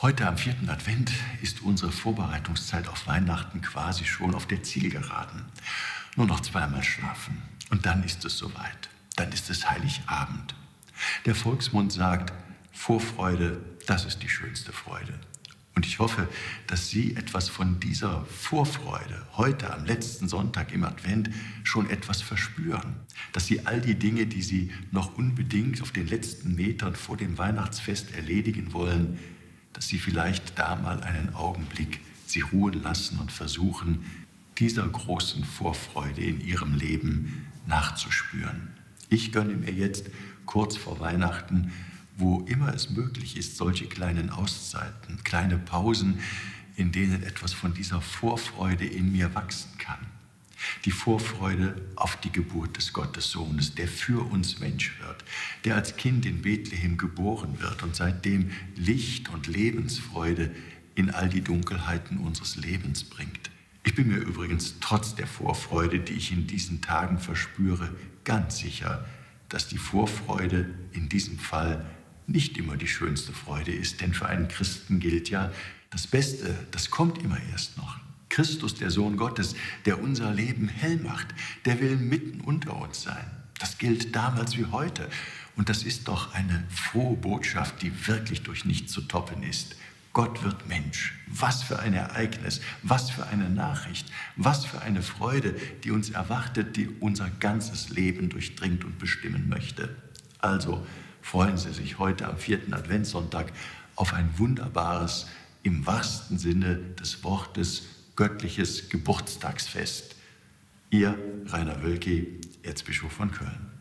Heute am vierten Advent ist unsere Vorbereitungszeit auf Weihnachten quasi schon auf der Zielgeraden. Nur noch zweimal schlafen und dann ist es soweit. Dann ist es Heiligabend. Der Volksmund sagt, Vorfreude, das ist die schönste Freude. Und ich hoffe, dass Sie etwas von dieser Vorfreude heute am letzten Sonntag im Advent schon etwas verspüren. Dass Sie all die Dinge, die Sie noch unbedingt auf den letzten Metern vor dem Weihnachtsfest erledigen wollen, dass Sie vielleicht da mal einen Augenblick Sie ruhen lassen und versuchen, dieser großen Vorfreude in Ihrem Leben nachzuspüren. Ich gönne mir jetzt kurz vor Weihnachten, wo immer es möglich ist, solche kleinen Auszeiten, kleine Pausen, in denen etwas von dieser Vorfreude in mir wachsen kann. Die Vorfreude auf die Geburt des Gottessohnes, der für uns Mensch wird, der als Kind in Bethlehem geboren wird und seitdem Licht und Lebensfreude in all die Dunkelheiten unseres Lebens bringt. Ich bin mir übrigens trotz der Vorfreude, die ich in diesen Tagen verspüre, ganz sicher, dass die Vorfreude in diesem Fall nicht immer die schönste Freude ist, denn für einen Christen gilt ja, das Beste, das kommt immer erst noch. Christus, der Sohn Gottes, der unser Leben hell macht, der will mitten unter uns sein. Das gilt damals wie heute. Und das ist doch eine frohe Botschaft, die wirklich durch nichts zu toppen ist. Gott wird Mensch. Was für ein Ereignis, was für eine Nachricht, was für eine Freude, die uns erwartet, die unser ganzes Leben durchdringt und bestimmen möchte. Also freuen Sie sich heute am vierten Adventssonntag auf ein wunderbares, im wahrsten Sinne des Wortes, göttliches Geburtstagsfest. Ihr Rainer Wölki, Erzbischof von Köln.